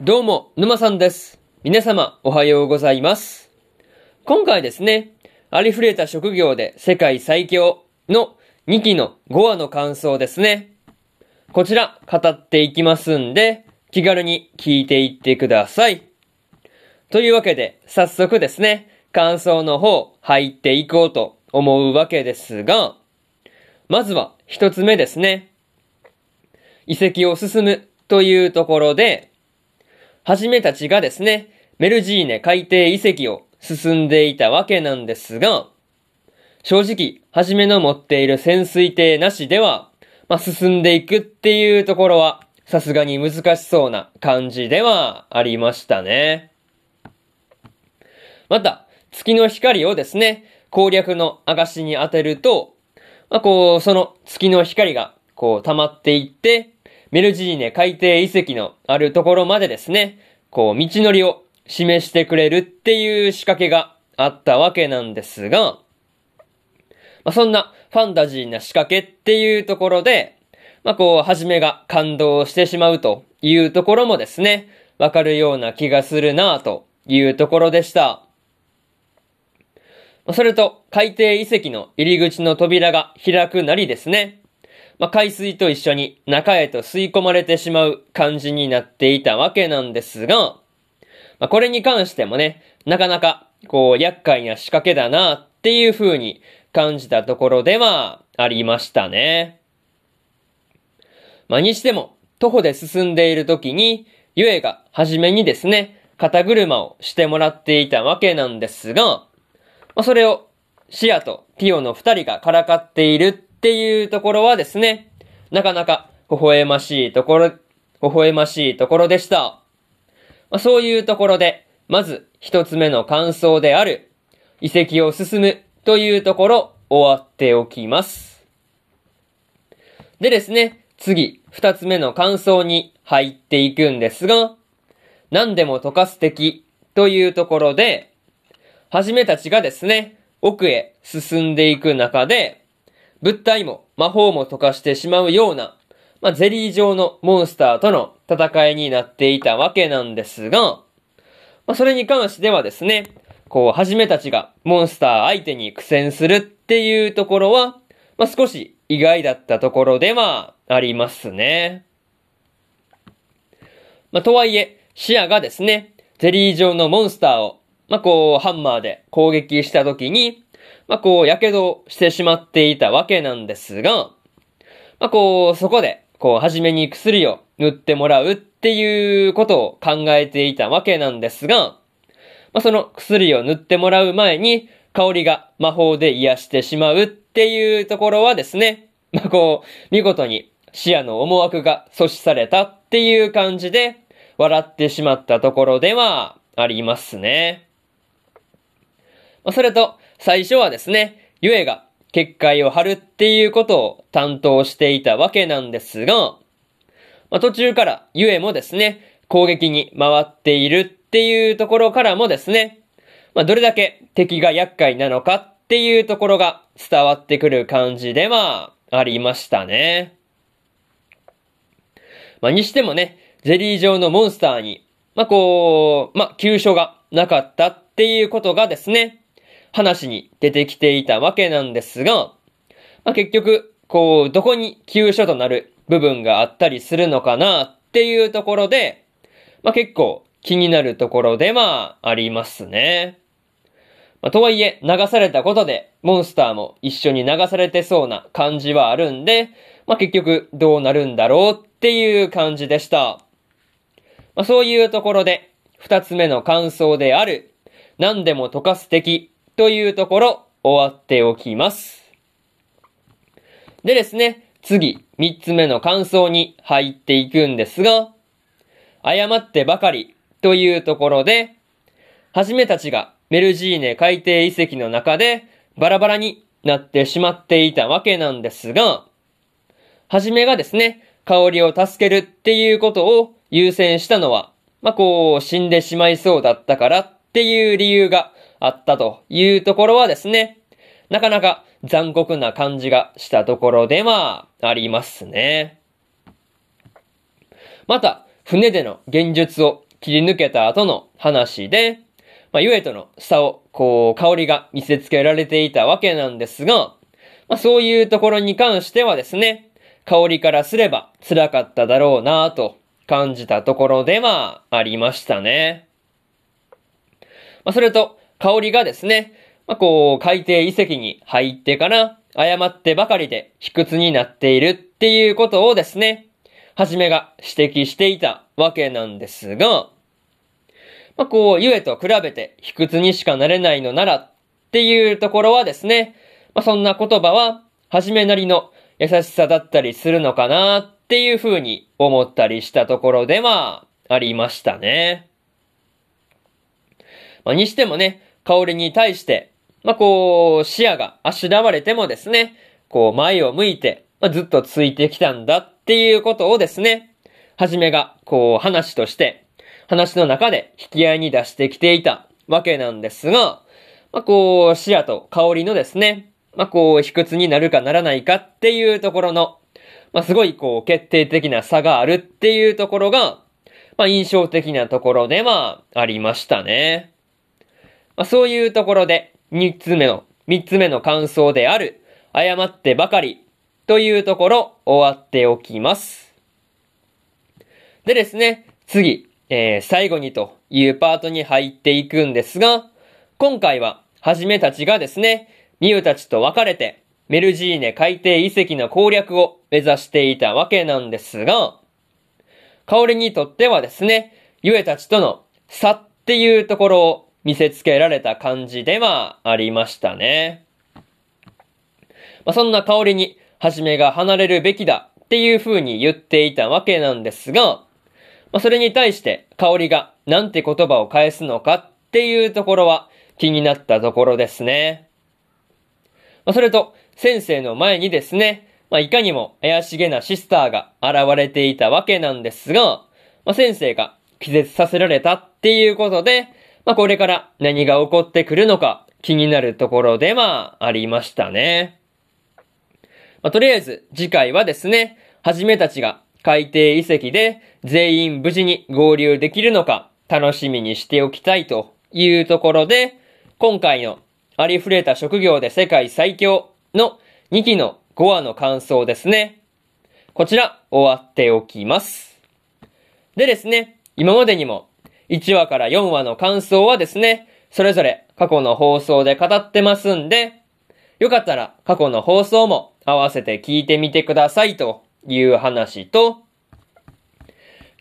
どうも、沼さんです。皆様、おはようございます。今回ですね、ありふれた職業で世界最強の2期の5話の感想ですね。こちら、語っていきますんで、気軽に聞いていってください。というわけで、早速ですね、感想の方、入っていこうと思うわけですが、まずは一つ目ですね。遺跡を進むというところで、はじめたちがですね、メルジーネ海底遺跡を進んでいたわけなんですが、正直、はじめの持っている潜水艇なしでは、まあ、進んでいくっていうところは、さすがに難しそうな感じではありましたね。また、月の光をですね、攻略の証に当てると、まあ、こう、その月の光が、こう、溜まっていって、メルジーネ海底遺跡のあるところまでですね、こう、道のりを示してくれるっていう仕掛けがあったわけなんですが、まあ、そんなファンタジーな仕掛けっていうところで、まあ、こう、はじめが感動してしまうというところもですね、わかるような気がするなというところでした。それと、海底遺跡の入り口の扉が開くなりですね。まあ、海水と一緒に中へと吸い込まれてしまう感じになっていたわけなんですが、まあ、これに関してもね、なかなか、こう、厄介な仕掛けだなっていう風に感じたところではありましたね。まあ、にしても、徒歩で進んでいる時に、ゆえが初めにですね、肩車をしてもらっていたわけなんですが、まあ、それをシアとティオの二人がからかっているっていうところはですね、なかなか微笑ましいところ、微笑ましいところでした。まあ、そういうところで、まず一つ目の感想である、遺跡を進むというところ終わっておきます。でですね、次、二つ目の感想に入っていくんですが、何でも溶かす敵というところで、はじめたちがですね、奥へ進んでいく中で、物体も魔法も溶かしてしまうような、まあ、ゼリー状のモンスターとの戦いになっていたわけなんですが、まあ、それに関してはですね、こう、はじめたちがモンスター相手に苦戦するっていうところは、まあ、少し意外だったところではありますね。まあ、とはいえ、シアがですね、ゼリー状のモンスターをまあ、こう、ハンマーで攻撃した時に、まあ、こう、火傷をしてしまっていたわけなんですが、まあ、こう、そこで、こう、初めに薬を塗ってもらうっていうことを考えていたわけなんですが、まあ、その薬を塗ってもらう前に、香りが魔法で癒してしまうっていうところはですね、まあ、こう、見事に視野の思惑が阻止されたっていう感じで、笑ってしまったところではありますね。それと、最初はですね、ゆえが結界を張るっていうことを担当していたわけなんですが、まあ、途中からゆえもですね、攻撃に回っているっていうところからもですね、まあ、どれだけ敵が厄介なのかっていうところが伝わってくる感じではありましたね。まあ、にしてもね、ゼリー状のモンスターに、まあ、こう、まあ、急所がなかったっていうことがですね、話に出てきていたわけなんですが、まあ、結局、こう、どこに急所となる部分があったりするのかなっていうところで、まあ、結構気になるところではありますね。まあ、とはいえ、流されたことで、モンスターも一緒に流されてそうな感じはあるんで、まあ、結局どうなるんだろうっていう感じでした。まあ、そういうところで、二つ目の感想である、何でも溶かす敵というところ、終わっておきます。でですね、次、三つ目の感想に入っていくんですが、誤ってばかりというところで、はじめたちがメルジーネ海底遺跡の中でバラバラになってしまっていたわけなんですが、はじめがですね、香りを助けるっていうことを優先したのは、まあ、こう、死んでしまいそうだったからっていう理由があったというところはですね、なかなか残酷な感じがしたところではありますね。また、船での現術を切り抜けた後の話で、まあ、ゆえとの差を、こう、香りが見せつけられていたわけなんですが、まあ、そういうところに関してはですね、香りからすれば辛かっただろうなと感じたところではありましたね。まあ、それと、香りがですね、まあ、こう、海底遺跡に入ってから誤ってばかりで卑屈になっているっていうことをですね、はじめが指摘していたわけなんですが、まあ、こう、ゆえと比べて卑屈にしかなれないのならっていうところはですね、まあ、そんな言葉は、はじめなりの優しさだったりするのかなっていうふうに思ったりしたところではありましたね。まあ、にしてもね、香りに対して、まあ、こう、視野があしらわれてもですね、こう、前を向いて、まあ、ずっとついてきたんだっていうことをですね、はじめが、こう、話として、話の中で引き合いに出してきていたわけなんですが、まあ、こう、視野と香りのですね、まあ、こう、卑屈になるかならないかっていうところの、まあ、すごいこう、決定的な差があるっていうところが、まあ、印象的なところではありましたね。まあ、そういうところで、三つ目の、三つ目の感想である、謝ってばかりというところ終わっておきます。でですね、次、えー、最後にというパートに入っていくんですが、今回は、はじめたちがですね、ミュウたちと別れて、メルジーネ海底遺跡の攻略を目指していたわけなんですが、カオリにとってはですね、ユエたちとの差っていうところを見せつけられた感じではありましたね。まあ、そんな香りに、はじめが離れるべきだっていう風に言っていたわけなんですが、まあ、それに対して香りがなんて言葉を返すのかっていうところは気になったところですね。まあ、それと、先生の前にですね、まあ、いかにも怪しげなシスターが現れていたわけなんですが、まあ、先生が気絶させられたっていうことで、まあ、これから何が起こってくるのか気になるところではありましたね。まあ、とりあえず次回はですね、はじめたちが海底遺跡で全員無事に合流できるのか楽しみにしておきたいというところで、今回のありふれた職業で世界最強の2期の5話の感想ですね。こちら終わっておきます。でですね、今までにも1話から4話の感想はですね、それぞれ過去の放送で語ってますんで、よかったら過去の放送も合わせて聞いてみてくださいという話と、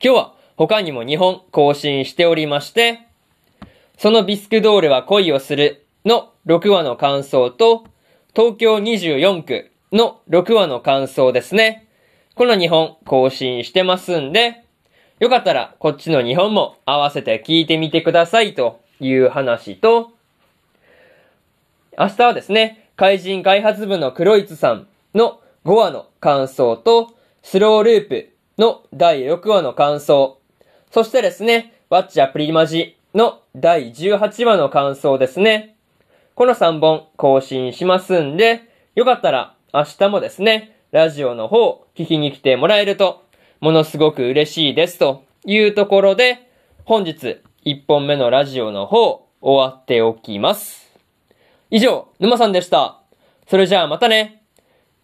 今日は他にも2本更新しておりまして、そのビスクドールは恋をするの6話の感想と、東京24区の6話の感想ですね。この2本更新してますんで、よかったらこっちの2本も合わせて聞いてみてくださいという話と、明日はですね、怪人開発部の黒イツさんの5話の感想と、スローループの第6話の感想、そしてですね、ワッチャプリマジの第18話の感想ですね。この3本更新しますんで、よかったら明日もですね、ラジオの方聞きに来てもらえると、ものすごく嬉しいですというところで、本日1本目のラジオの方終わっておきます。以上、沼さんでした。それじゃあまたね。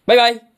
バイバイ。